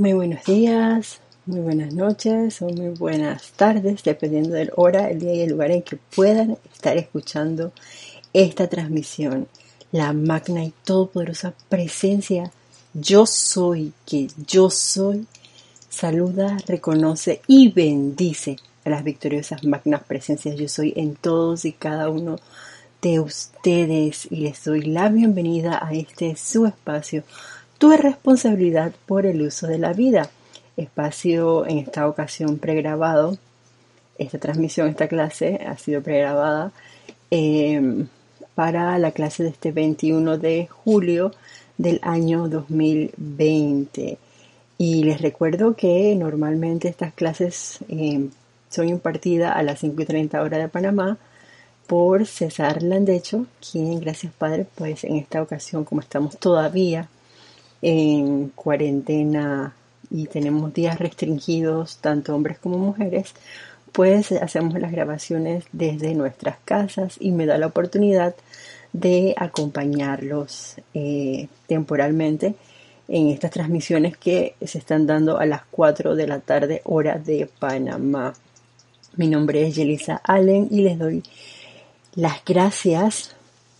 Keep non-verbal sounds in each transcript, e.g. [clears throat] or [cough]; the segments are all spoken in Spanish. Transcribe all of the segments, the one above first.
Muy buenos días, muy buenas noches o muy buenas tardes, dependiendo del hora, el día y el lugar en que puedan estar escuchando esta transmisión. La magna y todopoderosa presencia yo soy, que yo soy, saluda, reconoce y bendice a las victoriosas magnas presencias yo soy en todos y cada uno de ustedes y les doy la bienvenida a este su espacio tu responsabilidad por el uso de la vida. Espacio en esta ocasión pregrabado. Esta transmisión, esta clase ha sido pregrabada em, para la clase de este 21 de julio del año 2020. Y les recuerdo que normalmente estas clases em, son impartidas a las 5 y 30 horas de Panamá por César Landecho, quien, gracias Padre, pues en esta ocasión, como estamos todavía en cuarentena y tenemos días restringidos, tanto hombres como mujeres, pues hacemos las grabaciones desde nuestras casas y me da la oportunidad de acompañarlos eh, temporalmente en estas transmisiones que se están dando a las 4 de la tarde hora de Panamá. Mi nombre es Yelisa Allen y les doy las gracias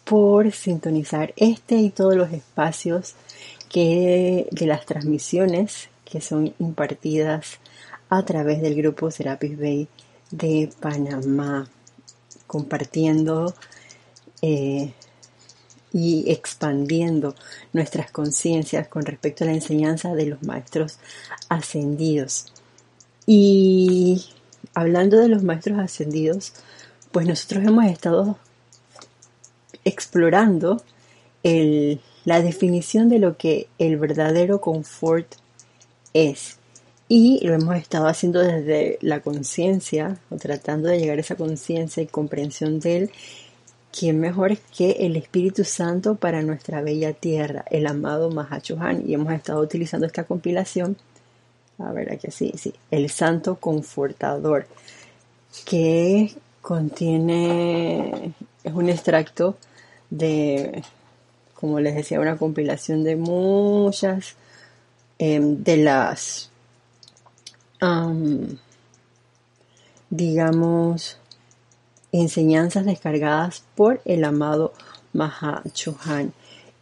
por sintonizar este y todos los espacios que de las transmisiones que son impartidas a través del grupo Serapis Bay de Panamá, compartiendo eh, y expandiendo nuestras conciencias con respecto a la enseñanza de los maestros ascendidos. Y hablando de los maestros ascendidos, pues nosotros hemos estado explorando el la definición de lo que el verdadero confort es. Y lo hemos estado haciendo desde la conciencia, o tratando de llegar a esa conciencia y comprensión de él. ¿Quién mejor que el Espíritu Santo para nuestra bella tierra, el amado Mahachohan? Y hemos estado utilizando esta compilación, a ver aquí sí, sí, el Santo Confortador, que contiene, es un extracto de como les decía, una compilación de muchas em, de las, digamos, enseñanzas descargadas por el amado Maha Chohan.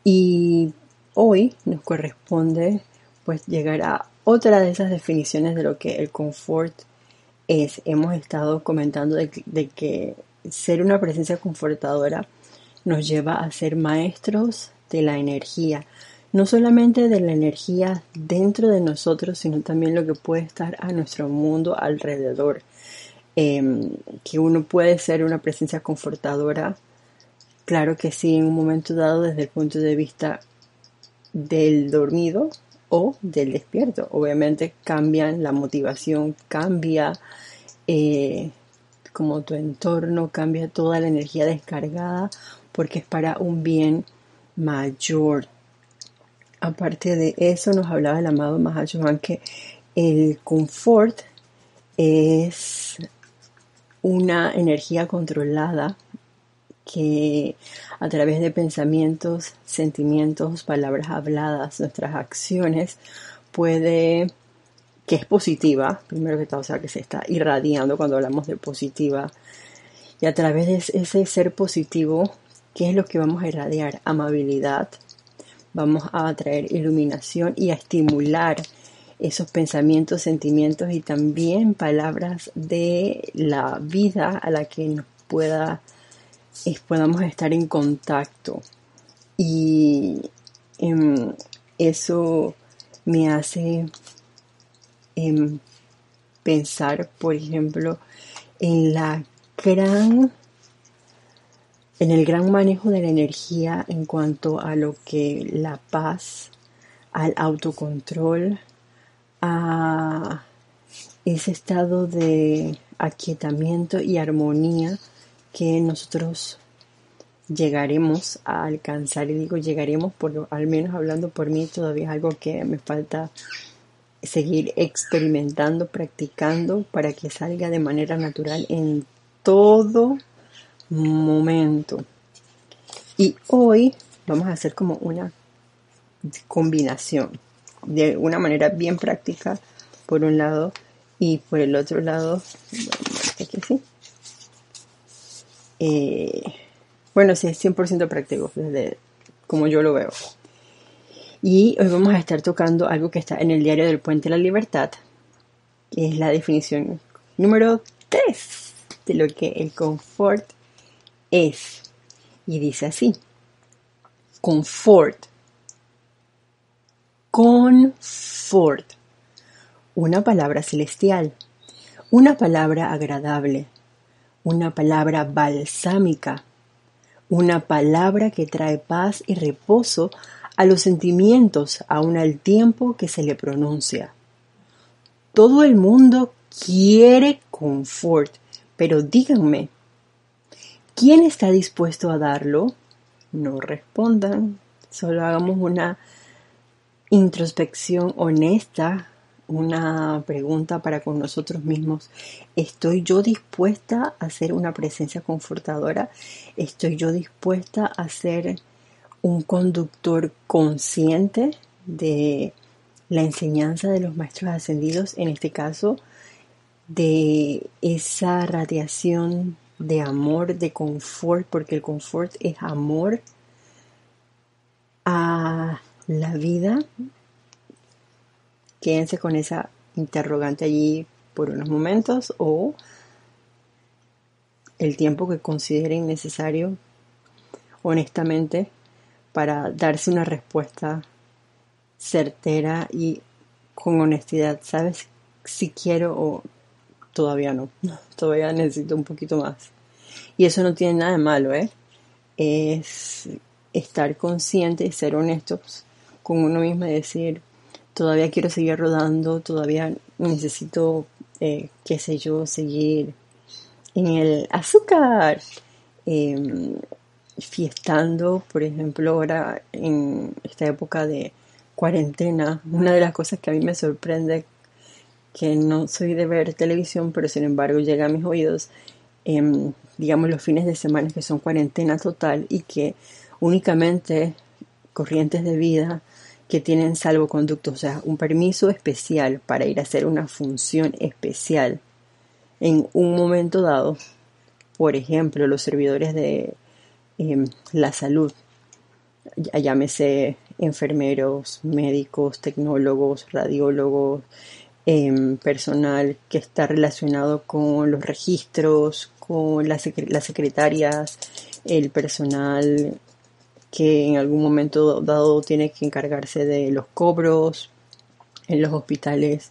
Y hoy nos corresponde pues llegar a otra de esas definiciones de lo que el confort es. Hemos estado comentando de que ser una presencia confortadora nos lleva a ser maestros de la energía, no solamente de la energía dentro de nosotros, sino también lo que puede estar a nuestro mundo alrededor. Em, que uno puede ser una presencia confortadora, claro que sí, en un momento dado desde el punto de vista del dormido o del despierto. Obviamente cambian la motivación, cambia eh, como tu entorno, cambia toda la energía descargada porque es para un bien mayor. Aparte de eso, nos hablaba el amado Mahayohan que el confort es una energía controlada que a través de pensamientos, sentimientos, palabras habladas, nuestras acciones, puede, que es positiva, primero que todo, o sea, que se está irradiando cuando hablamos de positiva, y a través de ese ser positivo ¿Qué es lo que vamos a irradiar? Amabilidad. Vamos a atraer iluminación y a estimular esos pensamientos, sentimientos y también palabras de la vida a la que nos pueda, podamos estar en contacto. Y em, eso me hace em, pensar, por ejemplo, en la gran en el gran manejo de la energía en cuanto a lo que la paz, al autocontrol, a ese estado de aquietamiento y armonía que nosotros llegaremos a alcanzar. Y digo llegaremos, por, al menos hablando por mí, todavía es algo que me falta seguir experimentando, practicando para que salga de manera natural en todo momento. Y hoy vamos a hacer como una combinación de una manera bien práctica, por un lado, y por el otro lado, que sí. Eh, bueno, sí, es 100% práctico, desde como yo lo veo. Y hoy vamos a estar tocando algo que está en el diario del Puente de la Libertad, que es la definición número 3 de lo que el confort es. Y dice así, confort, confort, una palabra celestial, una palabra agradable, una palabra balsámica, una palabra que trae paz y reposo a los sentimientos aun al tiempo que se le pronuncia. Todo el mundo quiere confort, pero díganme, ¿quién está dispuesto a darlo? No respondan, solo hagamos una introspección honesta una pregunta para con nosotros mismos. ¿Estoy yo dispuesta a ser una presencia confortadora? ¿Estoy yo dispuesta a ser un conductor consciente de la enseñanza de los maestros ascendidos, en este caso, de esa radiación de amor, de confort, porque el confort es amor a la vida, quédense con esa interrogante allí por unos momentos o el tiempo que consideren necesario honestamente para darse una respuesta certera y con honestidad. ¿Sabes si quiero o todavía no? [laughs] Todavía necesito un poquito más. Y eso no tiene nada de malo, ¿eh? Es estar consciente y ser honestos con uno mismo y decir, todavía quiero seguir rodando, todavía necesito, eh, qué sé yo, seguir en el azúcar, em, fiestando, por ejemplo, ahora en esta época de cuarentena, una de las cosas que a mí me sorprende, que no soy de ver televisión, pero sin embargo llega a mis oídos, em, digamos los fines de semana que son cuarentena total y que únicamente corrientes de vida que tienen salvoconducto, o sea, un permiso especial para ir a hacer una función especial en un momento dado. Por ejemplo, los servidores de em, la salud, llámese enfermeros, médicos, tecnólogos, radiólogos, em, personal que está relacionado con los registros, con las secretarias, el personal que en algún momento dado tiene que encargarse de los cobros en los hospitales,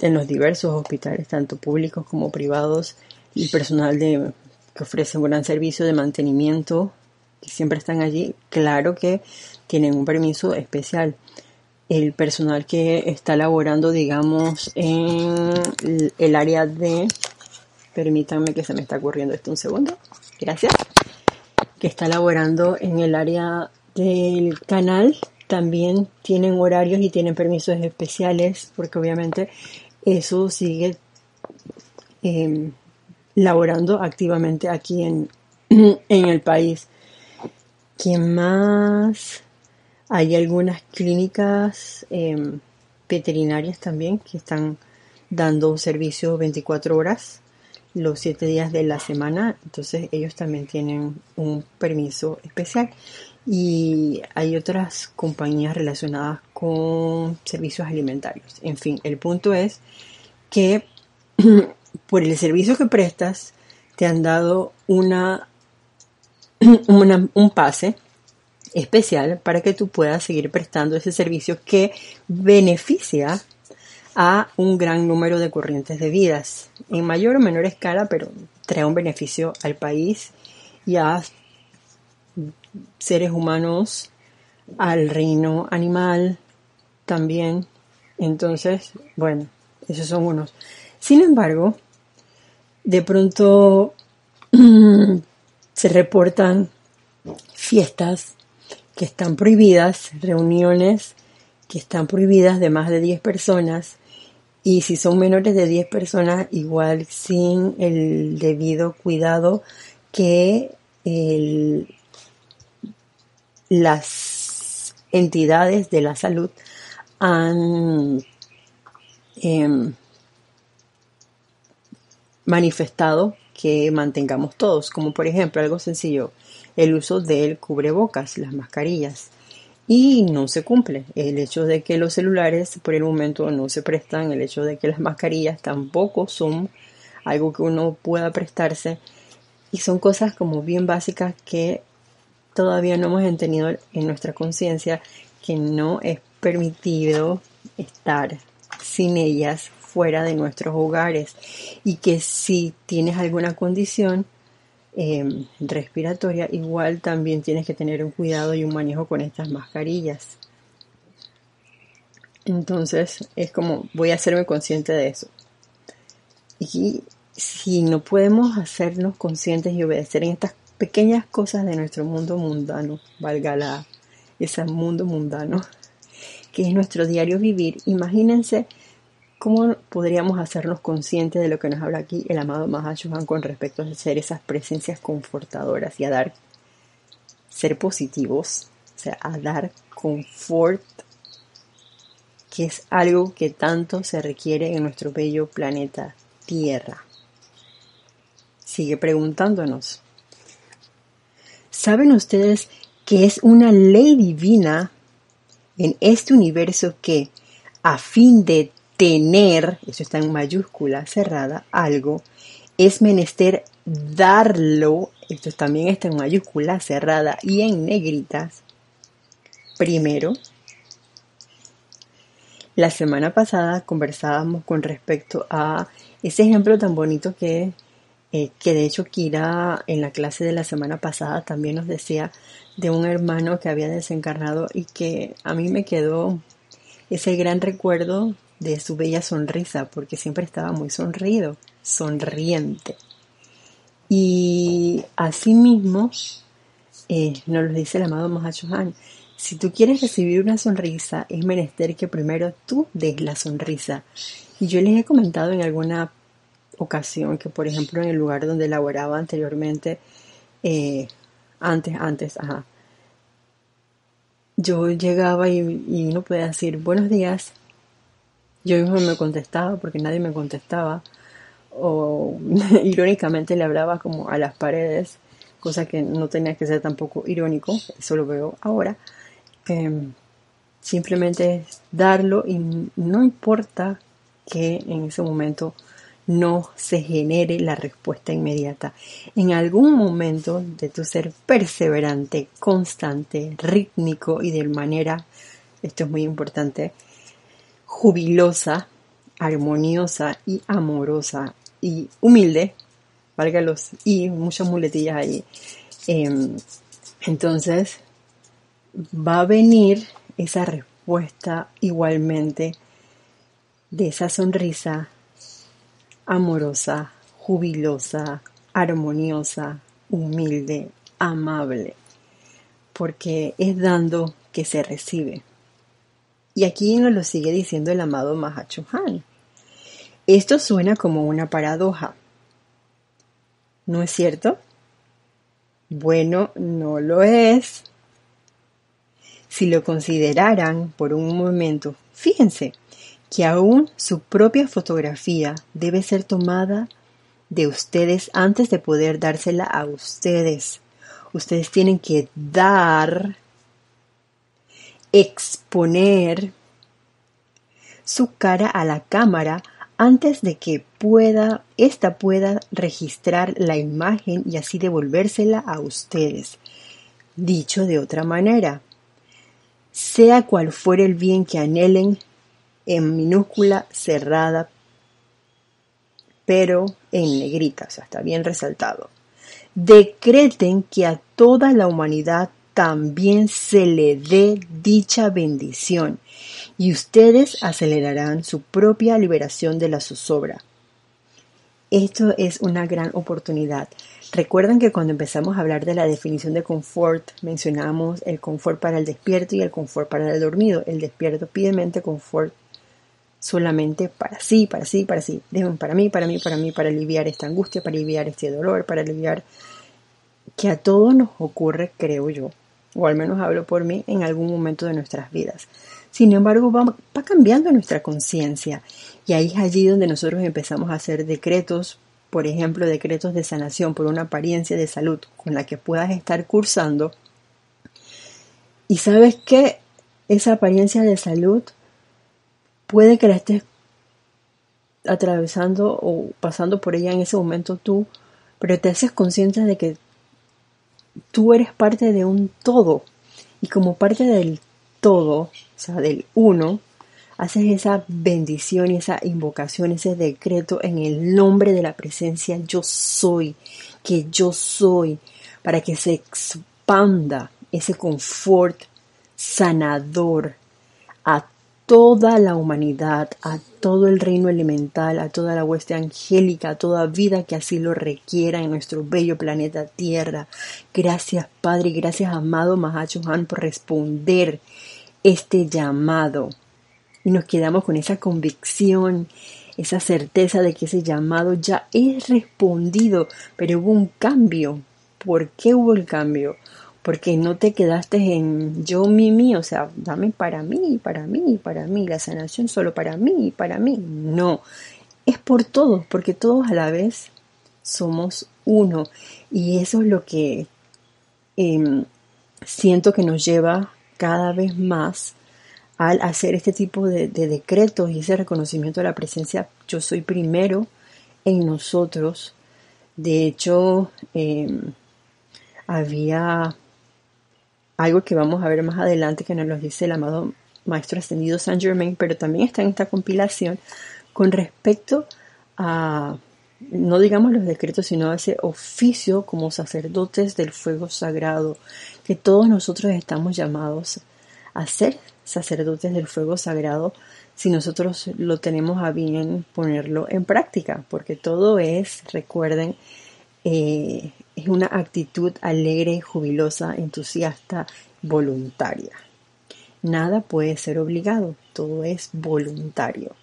en los diversos hospitales, tanto públicos como privados, y personal de, que ofrece un gran servicio de mantenimiento, que siempre están allí, claro que tienen un permiso especial. El personal que está laborando, digamos, en el área de... Permítanme que se me está ocurriendo esto un segundo. Gracias que está laborando en el área del canal también tienen horarios y tienen permisos especiales porque obviamente eso sigue eh, laborando activamente aquí en, [clears throat] en el país. ¿Quién más? Hay algunas clínicas em, veterinarias también que están dando un servicio 24 horas los siete días de la semana, entonces ellos también tienen un permiso especial. Y hay otras compañías relacionadas con servicios alimentarios. En fin, el punto es que [clears throat] por el servicio que prestas te han dado una, [clears throat] un pase especial para que tú puedas seguir prestando ese servicio que beneficia a un gran número de corrientes de vidas, en mayor o menor escala, pero trae un beneficio al país y a seres humanos, al reino animal también. Entonces, bueno, esos son unos. Sin embargo, de pronto [clears throat] se reportan fiestas que están prohibidas, reuniones que están prohibidas de más de 10 personas y si son menores de 10 personas, igual sin el debido cuidado que las entidades de la salud han em, manifestado que mantengamos todos, como por ejemplo algo sencillo, el uso del cubrebocas, las mascarillas. Y no se cumple. El hecho de que los celulares por el momento no se prestan, el hecho de que las mascarillas tampoco son algo que uno pueda prestarse. Y son cosas como bien básicas que todavía no hemos entendido en nuestra conciencia que no es permitido estar sin ellas fuera de nuestros hogares y que si tienes alguna condición em, respiratoria igual también tienes que tener un cuidado y un manejo con estas mascarillas. Entonces es como voy a hacerme consciente de eso. Y si no podemos hacernos conscientes y obedecer en estas pequeñas cosas de nuestro mundo mundano valga la ese mundo mundano que es nuestro diario vivir imagínense ¿Cómo podríamos hacernos conscientes de lo que nos habla aquí el amado Mahashohan con respecto a ser esas presencias confortadoras y a dar, ser positivos, o sea, a dar confort, que es algo que tanto se requiere en nuestro bello planeta Tierra? Sigue preguntándonos. ¿Saben ustedes que es una ley divina en este universo que, a fin de tener, eso está en mayúscula cerrada, algo, es menester darlo, esto también está en mayúscula cerrada y en negritas, primero. La semana pasada conversábamos con respecto a ese ejemplo tan bonito que, eh, que de hecho Kira en la clase de la semana pasada también nos decía de un hermano que había desencarnado y que a mí me quedó ese gran recuerdo de su bella sonrisa, porque siempre estaba muy sonrido, sonriente. Y asimismo, eh, nos lo dice el amado Mahachohan, si tú quieres recibir una sonrisa, es menester que primero tú des la sonrisa. Y yo les he comentado en alguna ocasión que, por ejemplo, en el lugar donde laboraba anteriormente, eh, antes, antes, ajá, yo llegaba y, y uno puede decir buenos días yo mismo me contestaba porque nadie me contestaba. O [laughs] irónicamente le hablaba como a las paredes, cosa que no tenía que ser tampoco irónico, eso lo veo ahora. Em, simplemente darlo y no importa que en ese momento no se genere la respuesta inmediata. En algún momento de tu ser perseverante, constante, rítmico y de manera, esto es muy importante, jubilosa, armoniosa y amorosa y humilde, válgalos, y muchas muletillas ahí. Em, entonces, va a venir esa respuesta igualmente de esa sonrisa amorosa, jubilosa, armoniosa, humilde, amable, porque es dando que se recibe. Y aquí nos lo sigue diciendo el amado Mahachohan. Esto suena como una paradoja. ¿No es cierto? Bueno, no lo es. Si lo consideraran por un momento, fíjense que aún su propia fotografía debe ser tomada de ustedes antes de poder dársela a ustedes. Ustedes tienen que dar exponer su cara a la cámara antes de que pueda, ésta pueda registrar la imagen y así devolvérsela a ustedes. Dicho de otra manera, sea cual fuere el bien que anhelen, en minúscula cerrada, pero en negrita, o sea, está bien resaltado. Decreten que a toda la humanidad también se le dé dicha bendición y ustedes acelerarán su propia liberación de la zozobra. Esto es una gran oportunidad. Recuerden que cuando empezamos a hablar de la definición de confort, mencionamos el confort para el despierto y el confort para el dormido. El despierto pide mente confort solamente para sí, para sí, para sí. Deben para mí, para mí, para mí, para aliviar esta angustia, para aliviar este dolor, para aliviar que a todos nos ocurre, creo yo, o al menos hablo por mí, en algún momento de nuestras vidas. Sin embargo, va, cambiando nuestra conciencia y ahí es allí donde nosotros empezamos a hacer decretos, por ejemplo, decretos de sanación por una apariencia de salud con la que puedas estar cursando. Y sabes que esa apariencia de salud puede que la estés atravesando o pasando por ella en ese momento tú, pero te haces consciente de que tú eres parte de un todo. Y como parte del todo, o sea, del uno, haces esa bendición y esa invocación, ese decreto en el nombre de la presencia yo soy, que yo soy, para que se expanda ese confort sanador a toda la humanidad, a todo el reino elemental, a toda la hueste angélica, a toda vida que así lo requiera en nuestro bello planeta Tierra. Gracias Padre y gracias amado Han por responder este llamado. Y nos quedamos con esa convicción, esa certeza de que ese llamado ya es respondido, pero hubo un cambio. ¿Por qué hubo el cambio? Porque no te quedaste en yo, mi, mí, o sea, dame para mí, para mí, para mí, la sanación solo para mí, para mí. No, es por todos, porque todos a la vez somos uno. Y eso es lo que em, siento que nos lleva cada vez más al hacer este tipo de, decretos y ese reconocimiento de la presencia, yo soy primero en nosotros. De hecho, em, había algo que vamos a ver más adelante que nos lo dice el amado Maestro Ascendido Saint Germain, pero también está en esta compilación con respecto a, no digamos los decretos, sino a ese oficio como sacerdotes del fuego sagrado, que todos nosotros estamos llamados a ser sacerdotes del fuego sagrado si nosotros lo tenemos a bien ponerlo en práctica, porque todo es, recuerden, eh, es una actitud alegre, jubilosa, entusiasta, voluntaria. Nada puede ser obligado, todo es voluntario.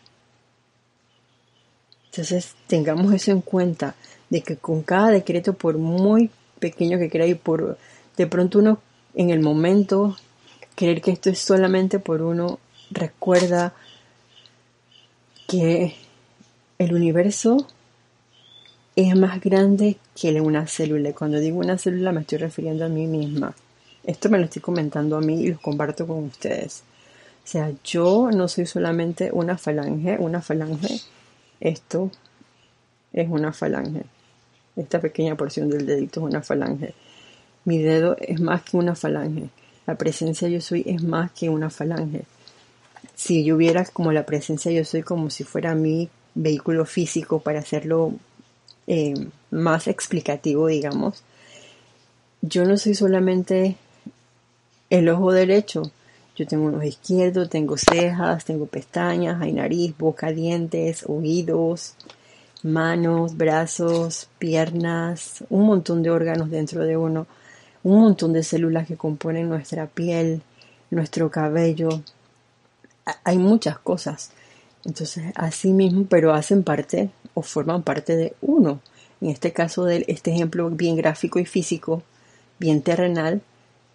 Entonces tengamos eso en cuenta, de que con cada decreto, por muy pequeño que crea y por de pronto uno en el momento creer que esto es solamente por uno, recuerda que el universo es más grande que una célula. Cuando digo una célula me estoy refiriendo a mí misma. Esto me lo estoy comentando a mí y lo comparto con ustedes. O sea, yo no soy solamente una falange, una falange. Esto es una falange. Esta pequeña porción del dedito es una falange. Mi dedo es más que una falange. La presencia yo soy es más que una falange. Si yo hubiera como la presencia yo soy como si fuera mi vehículo físico para hacerlo eh, más explicativo, digamos, yo no soy solamente el ojo derecho. Yo tengo un ojo izquierdo, tengo cejas, tengo pestañas, hay nariz, boca, dientes, oídos, manos, brazos, piernas, un montón de órganos dentro de uno, un montón de células que componen nuestra piel, nuestro cabello. Hay muchas cosas. Entonces, así mismo, pero hacen parte o forman parte de uno. En este caso, de este ejemplo bien gráfico y físico, bien terrenal,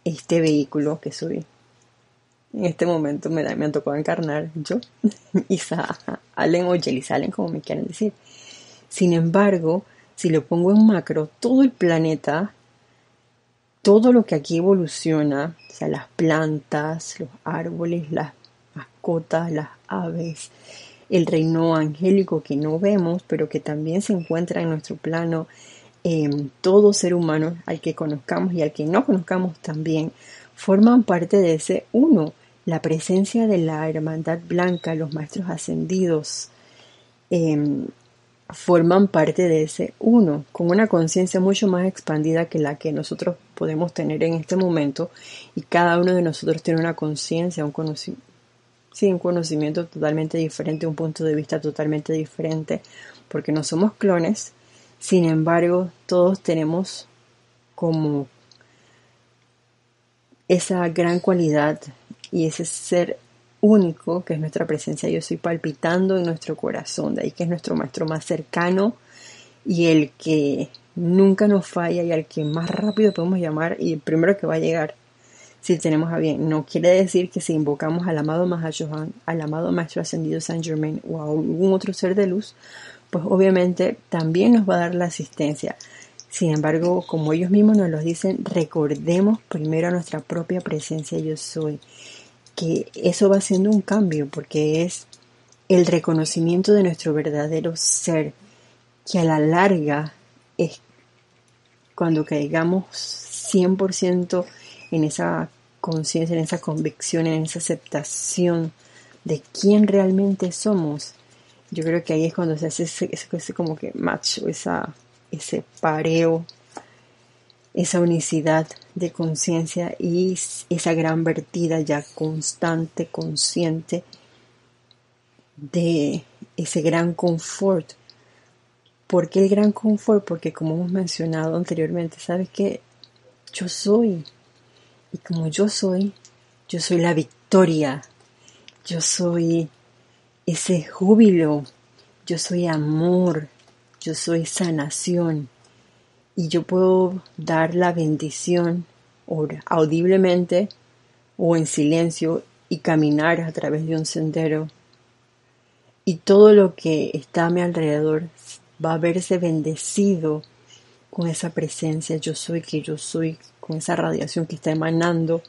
este vehículo que soy. En este momento me, da, me tocado encarnar yo, [laughs] Isa Allen o Jelly Allen, como me quieren decir. Sin embargo, si lo pongo en macro, todo el planeta, todo lo que aquí evoluciona, o sea, las plantas, los árboles, las mascotas, las el reino angélico que no vemos, pero que también se encuentra en nuestro plano, eh, todo ser humano, al que conozcamos y al que no conozcamos también, forman parte de ese uno. La presencia de la hermandad blanca, los maestros ascendidos, em, forman parte de ese uno, con una conciencia mucho más expandida que la que nosotros podemos tener en este momento, y cada uno de nosotros tiene una conciencia, un conocimiento sí, un conocimiento totalmente diferente, un punto de vista totalmente diferente, porque no somos clones, sin embargo, todos tenemos como esa gran cualidad y ese ser único que es nuestra presencia. Yo estoy palpitando en nuestro corazón, de ahí que es nuestro maestro más cercano y el que nunca nos falla y al que más rápido podemos llamar y el primero que va a llegar si tenemos a bien. No quiere decir que si invocamos al amado Mahashohan, al amado Maestro Ascendido Saint Germain o a algún otro ser de luz, pues obviamente también nos va a dar la asistencia. Sin embargo, como ellos mismos nos lo dicen, recordemos primero a nuestra propia presencia yo soy, que eso va siendo un cambio porque es el reconocimiento de nuestro verdadero ser, que a la larga es cuando caigamos 100% en esa conciencia, en esa convicción, en esa aceptación de quién realmente somos, yo creo que ahí es cuando se hace ese, como que match, esa, ese pareo, esa unicidad de conciencia y esa gran vertida ya constante, consciente de ese gran confort. ¿Por qué el gran confort? Porque como hemos mencionado anteriormente, ¿sabes que Yo soy. Y como yo soy, yo soy la victoria. Yo soy ese júbilo. Yo soy amor. Yo soy sanación. Y yo puedo dar la bendición audiblemente o en silencio y caminar a través de un sendero y todo lo que está a mi alrededor va a verse bendecido con esa presencia yo soy que yo soy, con esa radiación que está emanando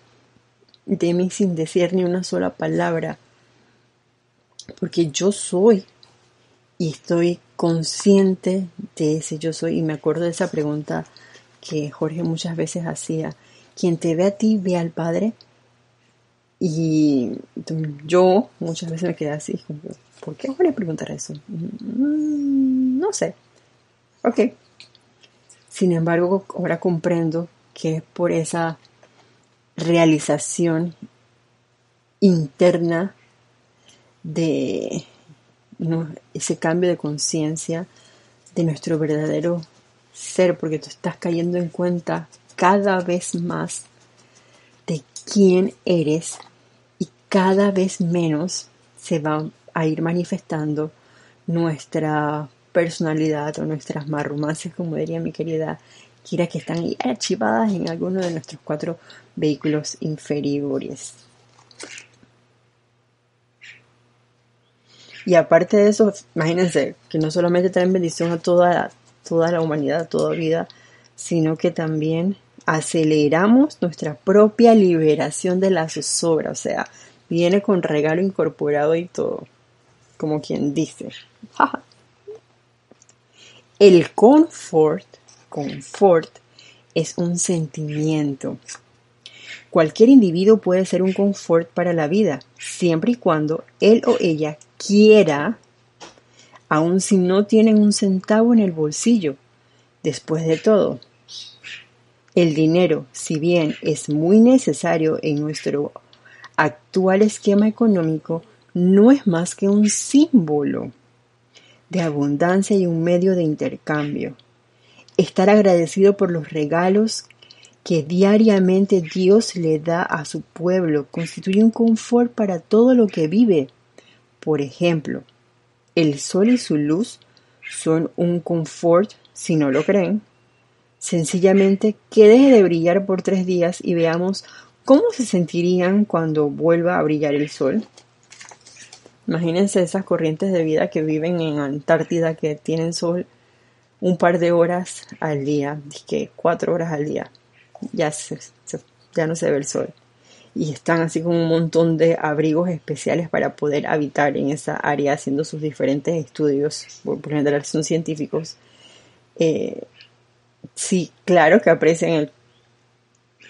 de mí sin decir ni una sola palabra, porque yo soy y estoy consciente de ese yo soy y me acuerdo de esa pregunta que Jorge muchas veces hacía, quien te ve a ti ve al Padre y yo muchas veces me quedé así, ¿por qué voy a preguntar eso? Mm, no sé. Ok. Sin embargo, ahora comprendo que es por esa realización interna de ese cambio de conciencia de nuestro verdadero ser, porque tú estás cayendo en cuenta cada vez más de quién eres y cada vez menos se va a ir manifestando nuestra personalidad o nuestras marrumancias, como diría mi querida Que están archivadas en alguno de nuestros cuatro vehículos inferiores. Y aparte de eso, imagínense que no solamente traen bendición a toda, toda la humanidad, toda vida, sino que también aceleramos nuestra propia liberación de la zozobra, o sea, viene con regalo incorporado y todo, como quien dice. [laughs] El confort, confort, es un sentimiento. Cualquier individuo puede ser un confort para la vida, siempre y cuando él o ella quiera, aun si no tienen un centavo en el bolsillo. Después de todo, el dinero, si bien es muy necesario en nuestro actual esquema económico, no es más que un símbolo de abundancia y un medio de intercambio. Estar agradecido por los regalos que diariamente Dios le da a su pueblo constituye un confort para todo lo que vive. Por ejemplo, el sol y su luz son un confort si no lo creen, Sencillamente que deje de brillar por tres días y veamos cómo se sentirían cuando vuelva a brillar el sol. Imagínense esas corrientes de vida que viven en Antártida que tienen sol un par de horas al día, que cuatro horas al día, ya, ya no se ve el sol. Y están así con un montón de abrigos especiales para poder habitar en esa área haciendo sus diferentes estudios, por, por general son científicos. Eh, sí, claro que aprecian el,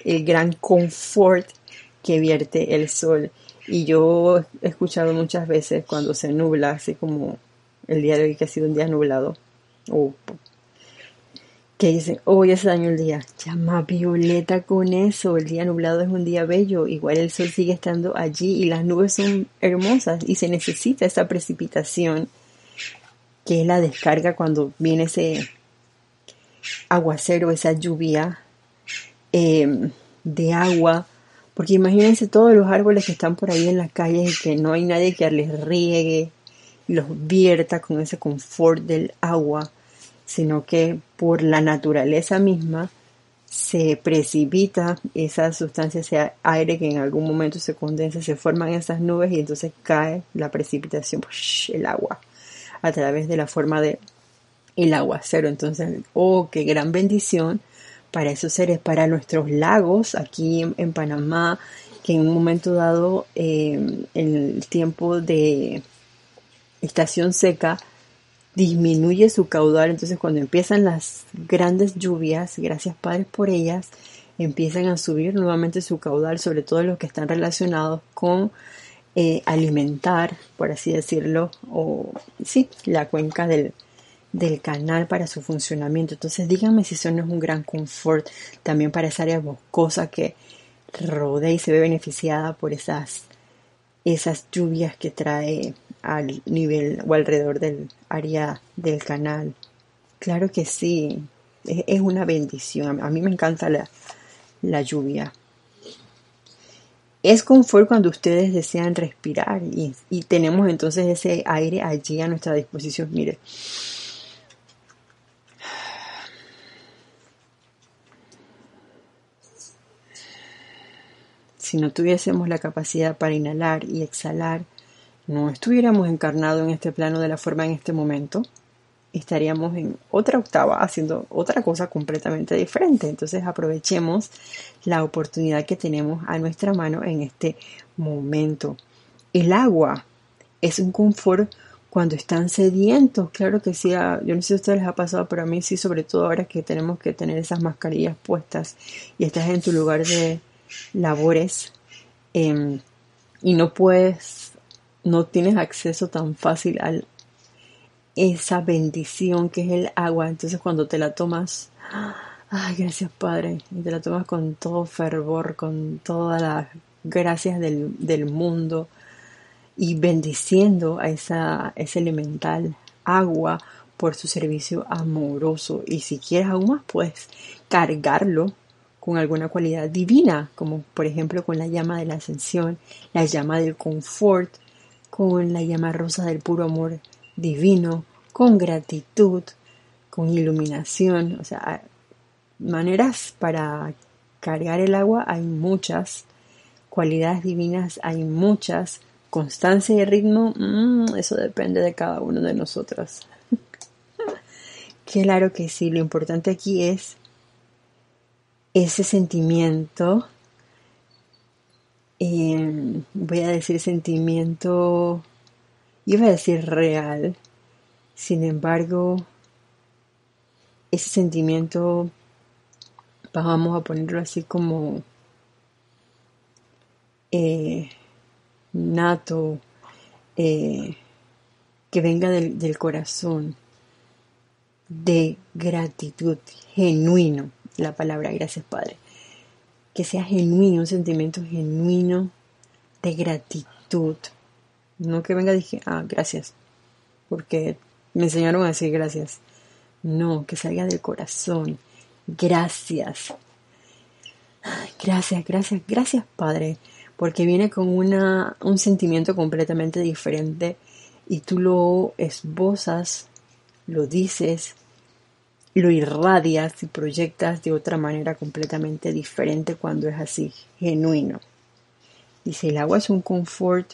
el gran confort que vierte el sol. Y yo he escuchado muchas veces cuando se nubla, así como el día de hoy que ha sido un día nublado, o que dicen, hoy oh, se daño el día. Llama violeta con eso, el día nublado es un día bello, igual el sol sigue estando allí y las nubes son hermosas y se necesita esa precipitación que es la descarga cuando viene ese aguacero, esa lluvia em, de agua, porque imagínense todos los árboles que están por ahí en las calles y que no hay nadie que les riegue los vierta con ese confort del agua, sino que por la naturaleza misma se precipita esa sustancia, ese aire que en algún momento se condensa, se forman esas nubes y entonces cae la precipitación, el agua, a través de la forma de el aguacero. Entonces, oh, qué gran bendición para esos seres, para nuestros lagos aquí en, Panamá, que en un momento dado, en eh, el tiempo de estación seca, disminuye su caudal. Entonces, cuando empiezan las grandes lluvias, gracias Padres por ellas, empiezan a subir nuevamente su caudal, sobre todo los que están relacionados con eh, alimentar, por así decirlo, o sí, la cuenca del, del canal para su funcionamiento. Entonces díganme si eso no es un gran confort también para esa área boscosa que rodea y se ve beneficiada por esas, esas lluvias que trae al nivel o alrededor del área del canal. Claro que sí, es, una bendición. A mí me encanta la, la lluvia. Es confort cuando ustedes desean respirar y, y tenemos entonces ese aire allí a nuestra disposición. Mire, si no tuviésemos la capacidad para inhalar y exhalar, no estuviéramos encarnados en este plano de la forma en este momento, estaríamos en otra octava haciendo otra cosa completamente diferente. Entonces aprovechemos la oportunidad que tenemos a nuestra mano en este momento. El agua es un confort cuando están sedientos, claro que sí, yo no sé si a ustedes les ha pasado, pero a mí sí, sobre todo ahora que tenemos que tener esas mascarillas puestas y estás en tu lugar de, labores em, y no puedes, no tienes acceso tan fácil a esa bendición que es el agua. Entonces cuando te la tomas, ay, gracias Padre, y te la tomas con todo fervor, con todas las gracias del, del mundo y bendiciendo a esa, ese elemental agua por su servicio amoroso. Y si quieres aún más, puedes cargarlo con alguna cualidad divina, como por ejemplo con la llama de la ascensión, la llama del confort, con la llama rosa del puro amor divino, con gratitud, con iluminación, o sea, maneras para cargar el agua hay muchas, cualidades divinas hay muchas, constancia y ritmo, mm, eso depende de cada uno de nosotros. [laughs] claro que sí, lo importante aquí es ese sentimiento, em, voy a decir sentimiento, iba a decir real, sin embargo, ese sentimiento, vamos a ponerlo así como eh, nato, eh, que venga del corazón, de gratitud genuino la palabra gracias Padre. Que sea genuino, un sentimiento genuino de gratitud. No que venga y dije, ah, gracias, porque me enseñaron a decir gracias. No, que salga del corazón. Gracias. Gracias, gracias, gracias Padre, porque viene con una, un sentimiento completamente diferente y tú lo esbozas, lo dices lo irradias y proyectas de otra manera completamente diferente cuando es así, genuino. Dice, el agua es un confort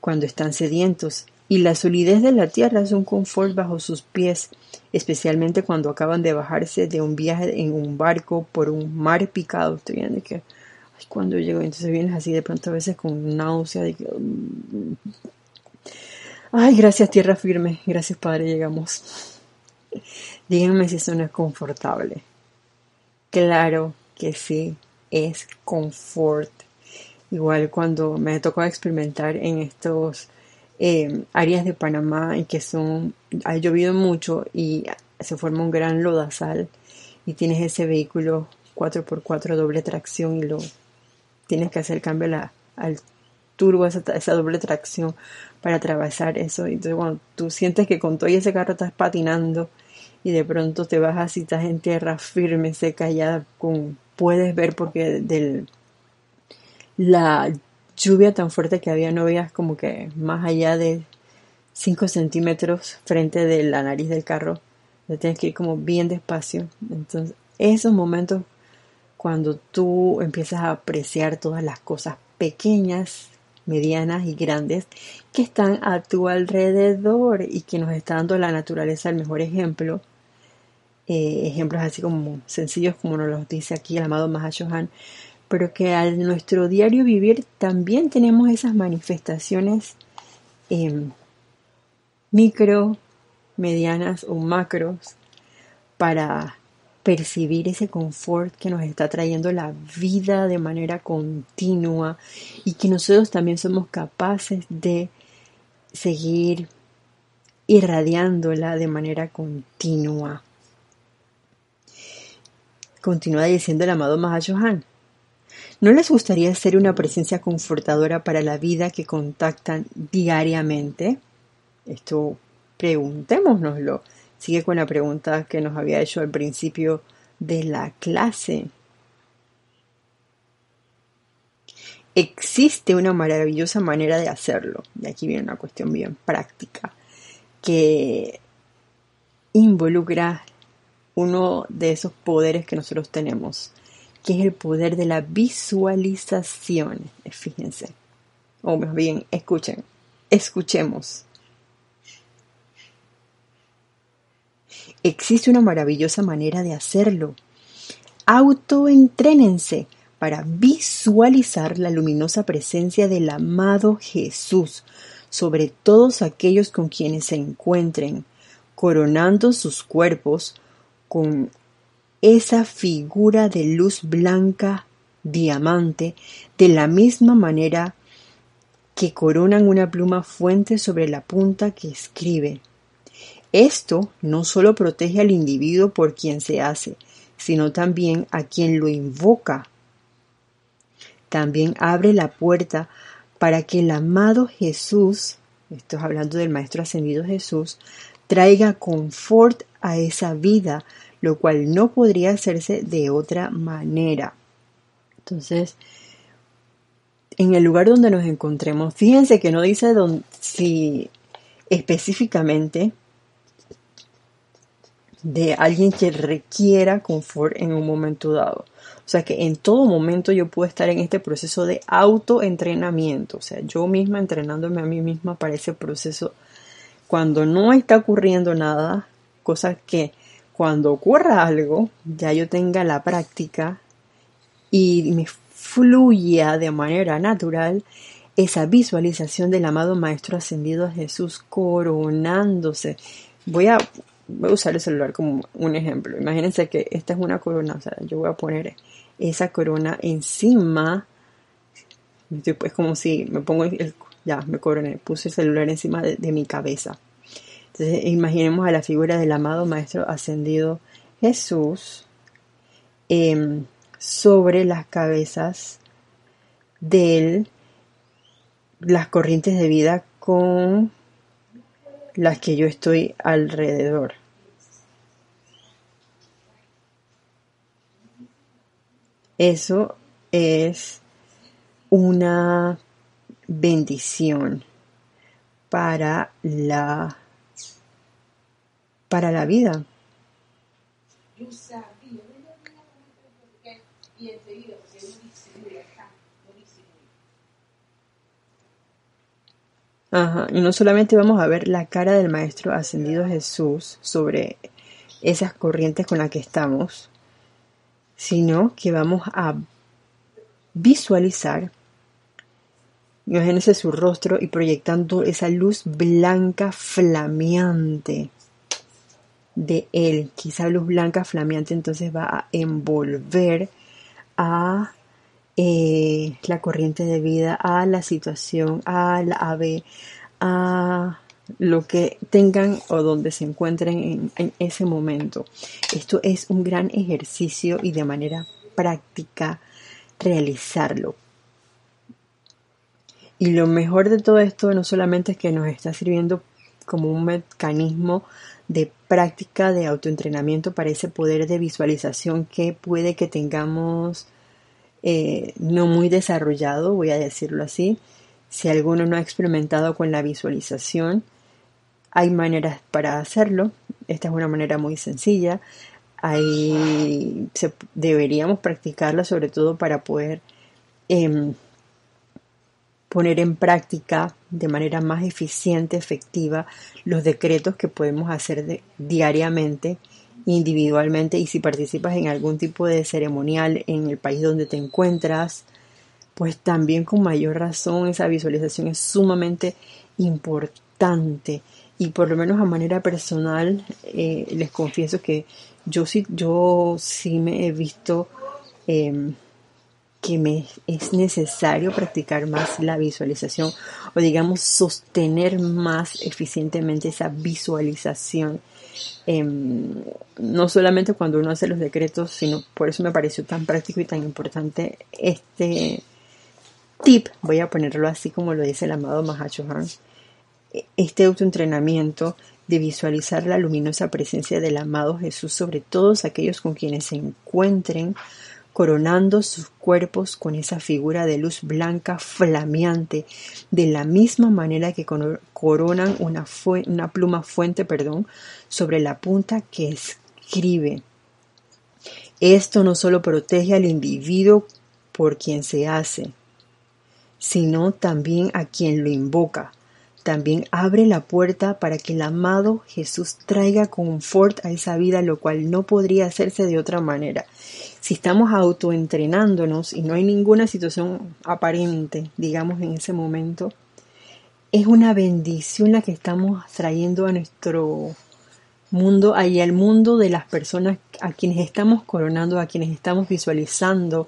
cuando están sedientos y la solidez de la tierra es un confort bajo sus pies, especialmente cuando acaban de bajarse de un viaje en un barco por un mar picado. Estoy viendo que, ay, cuando llego, entonces vienes así de pronto a veces con náusea de que, mm, ay, gracias tierra firme, gracias Padre, llegamos. [laughs] Díganme si eso no es confortable. Claro que sí, es confort. Igual cuando me tocó experimentar en estos eh, áreas de Panamá en que son, ha llovido mucho y se forma un gran lodazal y tienes ese vehículo 4x4 doble tracción y lo tienes que hacer cambio al turbo, esa, esa, doble tracción para atravesar eso. Entonces cuando tú sientes que con todo ese carro estás patinando y de pronto te bajas y estás en tierra firme, seca, ya con, puedes ver porque del la lluvia tan fuerte que había no veías como que más allá de 5 centímetros frente de la nariz del carro, le tienes que ir como bien despacio. Entonces, esos momentos cuando tú empiezas a apreciar todas las cosas pequeñas, medianas y grandes que están a tu alrededor y que nos está dando la naturaleza el mejor ejemplo. Eh, ejemplos así como sencillos como nos los dice aquí el amado Mahashohan, pero que al nuestro diario vivir también tenemos esas manifestaciones em, micro, medianas o macros para percibir ese confort que nos está trayendo la vida de manera continua y que nosotros también somos capaces de seguir irradiándola de manera continua. Continúa diciendo el amado Mahayohan. ¿No les gustaría ser una presencia confortadora para la vida que contactan diariamente? Esto preguntémonoslo. Sigue con la pregunta que nos había hecho al principio de la clase. Existe una maravillosa manera de hacerlo, y aquí viene una cuestión bien práctica, que involucra uno de esos poderes que nosotros tenemos, que es el poder de la visualización. Fíjense, o más bien, escuchen, escuchemos. Existe una maravillosa manera de hacerlo. Autoentrénense para visualizar la luminosa presencia del amado Jesús sobre todos aquellos con quienes se encuentren, coronando sus cuerpos con esa figura de luz blanca diamante de la misma manera que coronan una pluma fuente sobre la punta que escribe. Esto no solo protege al individuo por quien se hace, sino también a quien lo invoca. También abre la puerta para que el amado Jesús, esto es hablando del Maestro Ascendido Jesús, traiga confort a esa vida, lo cual no podría hacerse de otra manera. Entonces, en el lugar donde nos encontremos, fíjense que no dice si específicamente de alguien que requiera confort en un momento dado. O sea que en todo momento yo puedo estar en este proceso de autoentrenamiento, o sea, yo misma entrenándome a mí misma para ese proceso cuando no está ocurriendo nada, cosa que cuando ocurra algo, ya yo tenga la práctica y me fluya de manera natural esa visualización del amado Maestro Ascendido a Jesús coronándose. Voy a voy a usar el celular como un ejemplo. Imagínense que esta es una corona, o sea, yo voy a poner esa corona encima, es como si me pongo el, ya, me coroné, puse el celular encima de, mi cabeza. Entonces, imaginemos a la figura del amado Maestro Ascendido Jesús em, sobre las cabezas de las corrientes de vida con las que yo estoy alrededor. Eso es una bendición para la para la vida. Ajá, y no solamente vamos a ver la cara del Maestro Ascendido Jesús sobre esas corrientes con las que estamos, sino que vamos a visualizar, imagínense su rostro y proyectando esa luz blanca flameante de él. Quizá luz blanca flameante entonces va a envolver a eh, la corriente de vida, a la situación, a la ave, a lo que tengan o donde se encuentren en, ese momento. Esto es un gran ejercicio y de manera práctica realizarlo. Y lo mejor de todo esto no solamente es que nos está sirviendo como un mecanismo de práctica de autoentrenamiento para ese poder de visualización que puede que tengamos eh, no muy desarrollado, voy a decirlo así. Si alguno no ha experimentado con la visualización, hay maneras para hacerlo. Esta es una manera muy sencilla. Ahí deberíamos practicarla sobre todo para poder em, poner en práctica de manera más eficiente, efectiva, los decretos que podemos hacer diariamente, individualmente, y si participas en algún tipo de ceremonial en el país donde te encuentras, pues también con mayor razón esa visualización es sumamente importante. Y por lo menos a manera personal, eh, les confieso que yo sí, yo sí me he visto em, que me es necesario practicar más la visualización o digamos sostener más eficientemente esa visualización. Em, no solamente cuando uno hace los decretos, sino por eso me pareció tan práctico y tan importante este tip, voy a ponerlo así como lo dice el amado Mahachohan, este autoentrenamiento de visualizar la luminosa presencia del amado Jesús sobre todos aquellos con quienes se encuentren, coronando sus cuerpos con esa figura de luz blanca flameante, de la misma manera que coronan una, una pluma fuente perdón, sobre la punta que escribe. Esto no solo protege al individuo por quien se hace, sino también a quien lo invoca, también abre la puerta para que el amado Jesús traiga confort a esa vida, lo cual no podría hacerse de otra manera. Si estamos autoentrenándonos y no hay ninguna situación aparente, digamos, en ese momento, es una bendición la que estamos trayendo a nuestro mundo, ahí al mundo de las personas a quienes estamos coronando, a quienes estamos visualizando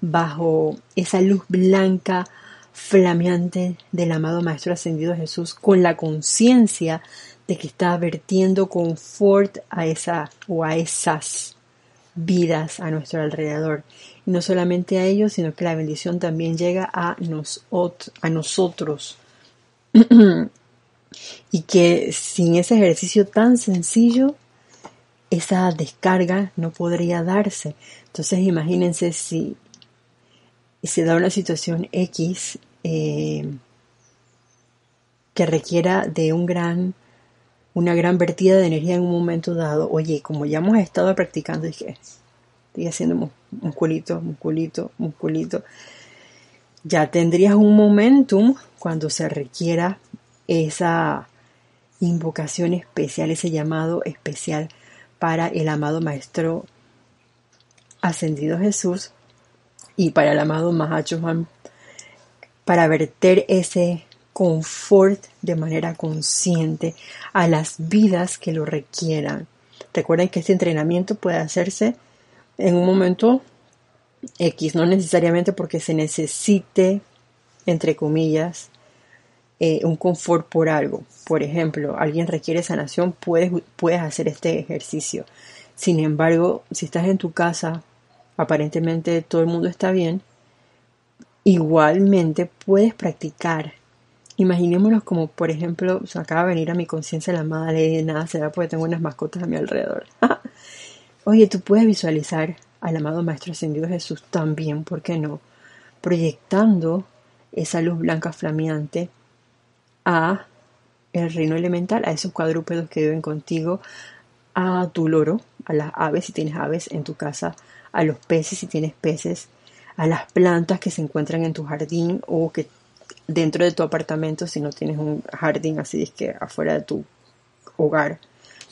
bajo esa luz blanca flameante del amado Maestro Ascendido Jesús con la conciencia de que está vertiendo confort a esa o a esas vidas a nuestro alrededor. Y no solamente a ellos, sino que la bendición también llega a, nos, a nosotros. [clears throat] y que sin ese ejercicio tan sencillo, esa descarga no podría darse. Entonces imagínense si se da una situación X eh, que requiera de un gran, una gran vertida de energía en un momento dado. Oye, como ya hemos estado practicando, dije, estoy haciendo musculito, musculito, musculito, ya tendrías un momentum cuando se requiera esa invocación especial, ese llamado especial para el amado Maestro Ascendido Jesús y para el amado Mahachohan para verter ese confort de manera consciente a las vidas que lo requieran. Recuerden que este entrenamiento puede hacerse en un momento X, no necesariamente porque se necesite, entre comillas, eh, un confort por algo. Por ejemplo, alguien requiere sanación, puedes, puedes hacer este ejercicio. Sin embargo, si estás en tu casa, aparentemente todo el mundo está bien, Igualmente puedes practicar. Imaginémonos como, por ejemplo, acaba de venir a mi conciencia la madre nada será porque tengo unas mascotas a mi alrededor. [laughs] Oye, tú puedes visualizar al amado Maestro Ascendido Jesús también, ¿por qué no? Proyectando esa luz blanca flameante a el reino elemental, a esos cuadrúpedos que viven contigo, a tu loro, a las aves si tienes aves en tu casa, a los peces si tienes peces, a las plantas que se encuentran en tu jardín o que dentro de tu apartamento, si no tienes un jardín así es que afuera de tu hogar,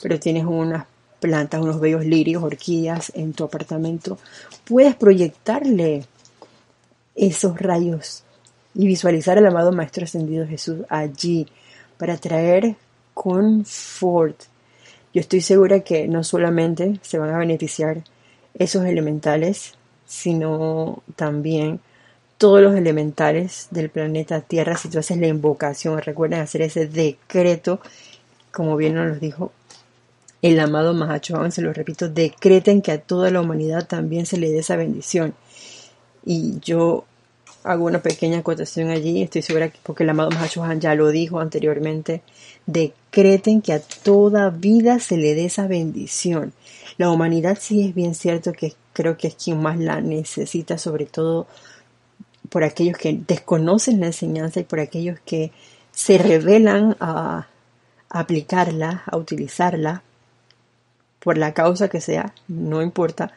pero tienes unas plantas, unos bellos lirios, orquídeas en tu apartamento, puedes proyectarle esos rayos y visualizar al amado Maestro Ascendido Jesús allí para traer confort. Yo estoy segura que no solamente se van a beneficiar esos elementales sino también todos los elementales del planeta Tierra. Si tú haces la invocación, recuerden hacer ese decreto, como bien nos lo dijo el amado Mahachohan, se lo repito, decreten que a toda la humanidad también se le dé esa bendición. Y yo hago una pequeña acotación allí, estoy segura que porque el amado Mahachohan ya lo dijo anteriormente, decreten que a toda vida se le dé esa bendición. La humanidad sí es bien cierto que creo que es quien más la necesita, sobre todo por aquellos que desconocen la enseñanza y por aquellos que se revelan a, aplicarla, a utilizarla. por la causa que sea, no importa,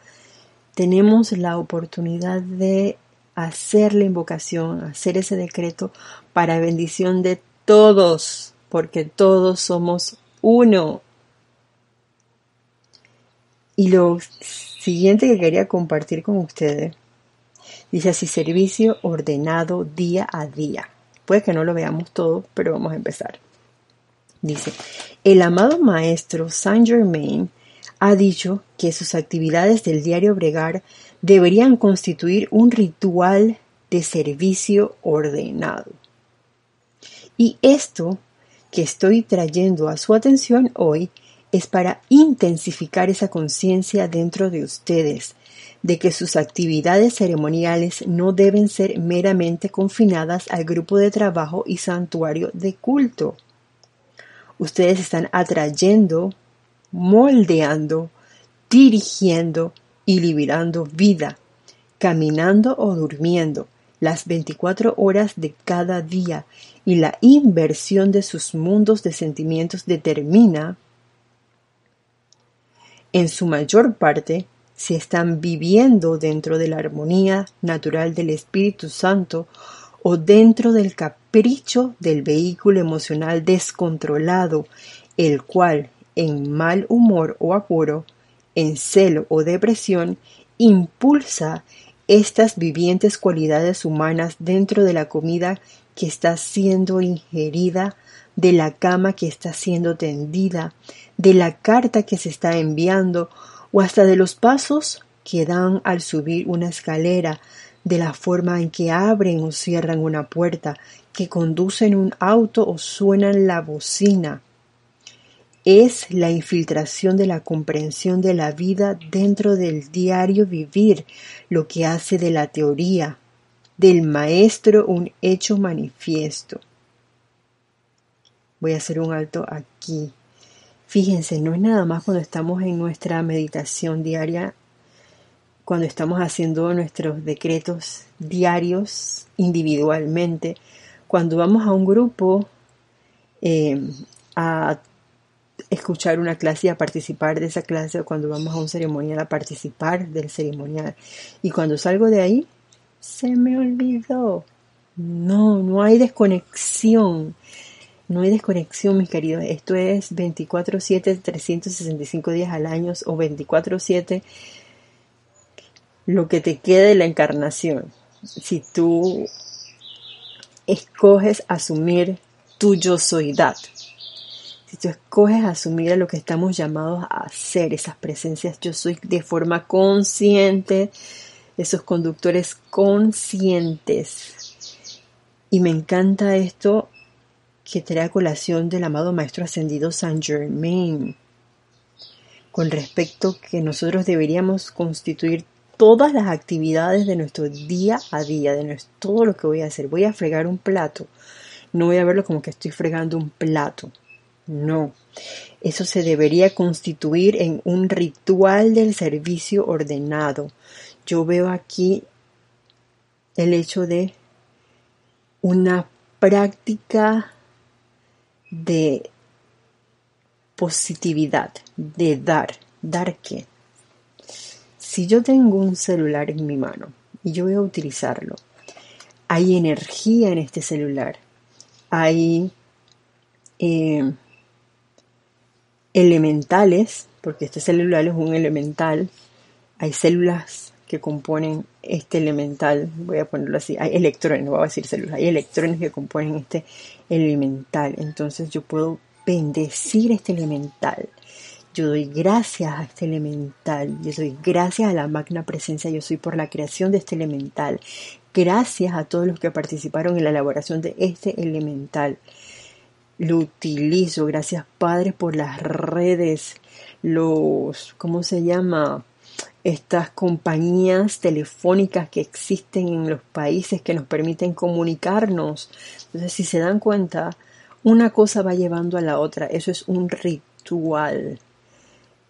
tenemos la oportunidad de hacer la invocación, hacer ese decreto para bendición de todos, porque todos somos uno. Y lo siguiente que quería compartir con ustedes, dice así, servicio ordenado día a día. Puede que no lo veamos todo, pero vamos a empezar. Dice, el amado maestro Saint Germain ha dicho que sus actividades del diario bregar deberían constituir un ritual de servicio ordenado. Y esto que estoy trayendo a su atención hoy es para intensificar esa conciencia dentro de ustedes de que sus actividades ceremoniales no deben ser meramente confinadas al grupo de trabajo y santuario de culto. Ustedes están atrayendo, moldeando, dirigiendo y liberando vida, caminando o durmiendo las 24 horas de cada día y la inversión de sus mundos de sentimientos determina en su mayor parte si están viviendo dentro de la armonía natural del Espíritu Santo o dentro del capricho del vehículo emocional descontrolado, el cual, en mal humor o apuro, en celo o depresión, impulsa estas vivientes cualidades humanas dentro de la comida que está siendo ingerida, de la cama que está siendo tendida, de la carta que se está enviando o hasta de los pasos que dan al subir una escalera, de la forma en que abren o cierran una puerta, que conducen un auto o suenan la bocina. Es la infiltración de la comprensión de la vida dentro del diario vivir lo que hace de la teoría, del maestro un hecho manifiesto. Voy a hacer un alto aquí. Fíjense, no es nada más cuando estamos en nuestra meditación diaria, cuando estamos haciendo nuestros decretos diarios individualmente, cuando vamos a un grupo eh, a escuchar una clase y a participar de esa clase, o cuando vamos a un ceremonial a participar del ceremonial. Y cuando salgo de ahí, se me olvidó. No, no hay desconexión. No hay desconexión, mis queridos. Esto es 24-7, 365 días al año o 24-7, lo que te quede de la encarnación. Si tú escoges asumir tu yo soydad, si tú escoges asumir lo que estamos llamados a hacer, esas presencias yo soy de forma consciente, esos conductores conscientes. Y me encanta esto que trae a colación del amado Maestro Ascendido Saint Germain, con respecto que nosotros deberíamos constituir todas las actividades de nuestro día a día, de nuestro, todo lo que voy a hacer. Voy a fregar un plato, no voy a verlo como que estoy fregando un plato. No, eso se debería constituir en un ritual del servicio ordenado. Yo veo aquí el hecho de una práctica de positividad, de dar. ¿Dar qué? Si yo tengo un celular en mi mano y yo voy a utilizarlo, hay energía en este celular, hay eh, elementales, porque este celular es un elemental, hay células que componen este elemental, voy a ponerlo así, hay electrones, no voy a decir células, hay electrones que componen este elemental. Entonces yo puedo bendecir este elemental. Yo doy gracias a este elemental. Yo doy gracias a la magna presencia. Yo soy por la creación de este elemental. Gracias a todos los que participaron en la elaboración de este elemental. Lo utilizo. Gracias, Padre, por las redes, los, ¿cómo se llama? Estas compañías telefónicas que existen en los países que nos permiten comunicarnos. Entonces, si se dan cuenta, una cosa va llevando a la otra. Eso es un ritual.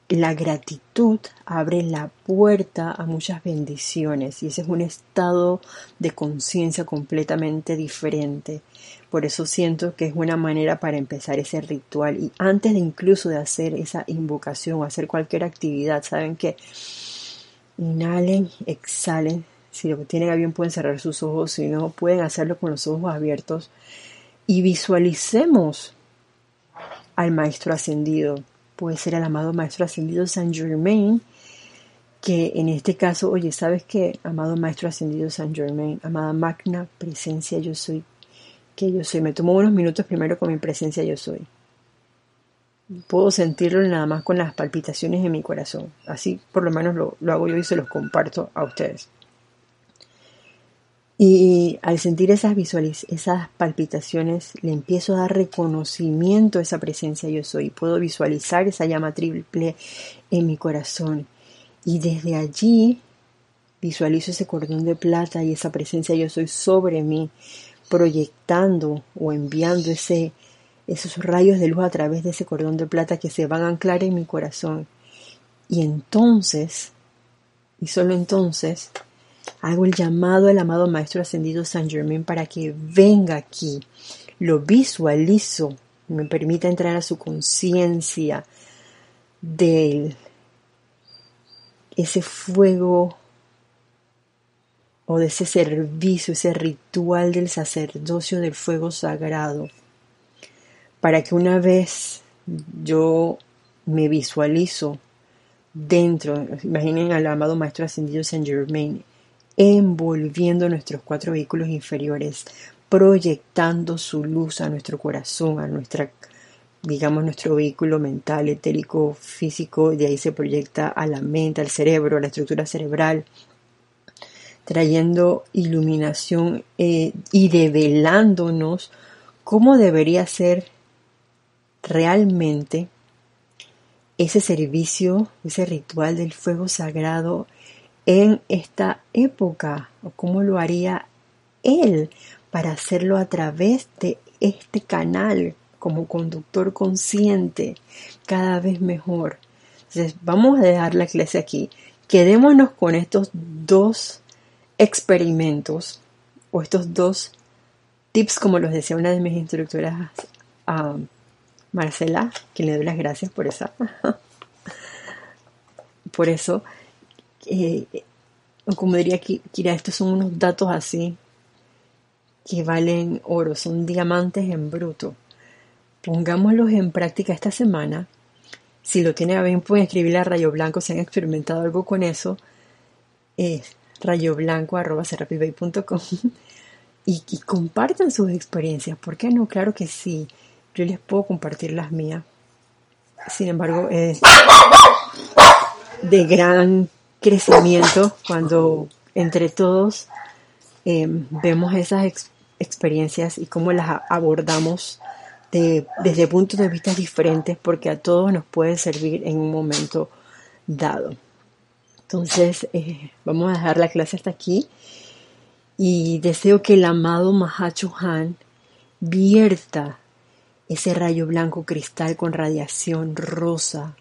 la gratitud abre la puerta a muchas bendiciones y ese es un estado de conciencia completamente diferente. Por eso siento que es una manera para empezar ese ritual y antes de incluso de hacer esa invocación o hacer cualquier actividad, saben que inhalen, exhalen. Si lo tienen a bien pueden cerrar sus ojos, si no pueden hacerlo con los ojos abiertos y visualicemos al Maestro Ascendido puede ser el amado Maestro Ascendido Saint Germain, que en este caso, oye, ¿sabes qué? Amado Maestro Ascendido Saint Germain, amada Magna Presencia Yo Soy, que yo soy. Me tomo unos minutos primero con mi presencia Yo Soy. Puedo sentirlo nada más con las palpitaciones en mi corazón. Así por lo menos lo, lo hago yo y se los comparto a ustedes. Y al sentir esas visualiz esas palpitaciones, le empiezo a dar reconocimiento a esa presencia yo soy. Puedo visualizar esa llama triple en mi corazón. Y desde allí visualizo ese cordón de plata y esa presencia yo soy sobre mí, proyectando o enviando ese, esos rayos de luz a través de ese cordón de plata que se van a anclar en mi corazón. Y entonces, y solo entonces, Hago el llamado al amado Maestro Ascendido San Germain para que venga aquí. Lo visualizo, me permita entrar a su conciencia de ese fuego o de ese servicio, ese ritual del sacerdocio del fuego sagrado, para que una vez yo me visualizo dentro, imaginen al amado Maestro Ascendido Saint Germain, envolviendo nuestros cuatro vehículos inferiores, proyectando su luz a nuestro corazón, a nuestra, digamos, nuestro vehículo mental, etérico, físico, de ahí se proyecta a la mente, al cerebro, a la estructura cerebral, trayendo iluminación eh, y develándonos cómo debería ser realmente ese servicio, ese ritual del fuego sagrado en esta época o cómo lo haría él para hacerlo a través de este canal como conductor consciente cada vez mejor. Entonces vamos a dejar la clase aquí. Quedémonos con estos dos experimentos o estos dos tips como los decía una de mis instructoras, a Marcela, quien le doy las gracias por esa. [laughs] por eso eh, como diría Kira, estos son unos datos así que valen oro, son diamantes en bruto. Pongámoslos en práctica esta semana. Si lo tienen a bien, pueden escribirle a Rayo Blanco si han experimentado algo con eso. Es rayoblanco.com [laughs] y, y compartan sus experiencias. ¿Por qué no? Claro que sí. Yo les puedo compartir las mías. Sin embargo, es de gran crecimiento cuando entre todos eh, vemos esas experiencias y cómo las abordamos desde puntos de vista diferentes porque a todos nos puede servir en un momento dado. Entonces, eh, vamos a dejar la clase hasta aquí y deseo que el amado Mahacho Han vierta ese rayo blanco cristal con radiación rosa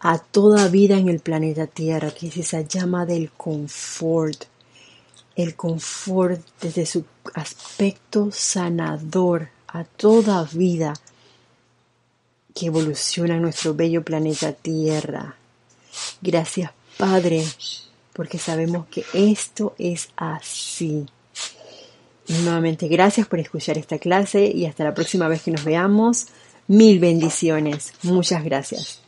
a toda vida en el planeta Tierra, que es esa llama del confort, el confort desde su aspecto sanador a toda vida que evoluciona en nuestro bello planeta Tierra. Gracias Padre, porque sabemos que esto es así. Nuevamente gracias por escuchar esta clase y hasta la próxima vez que nos veamos. Mil bendiciones. Muchas gracias.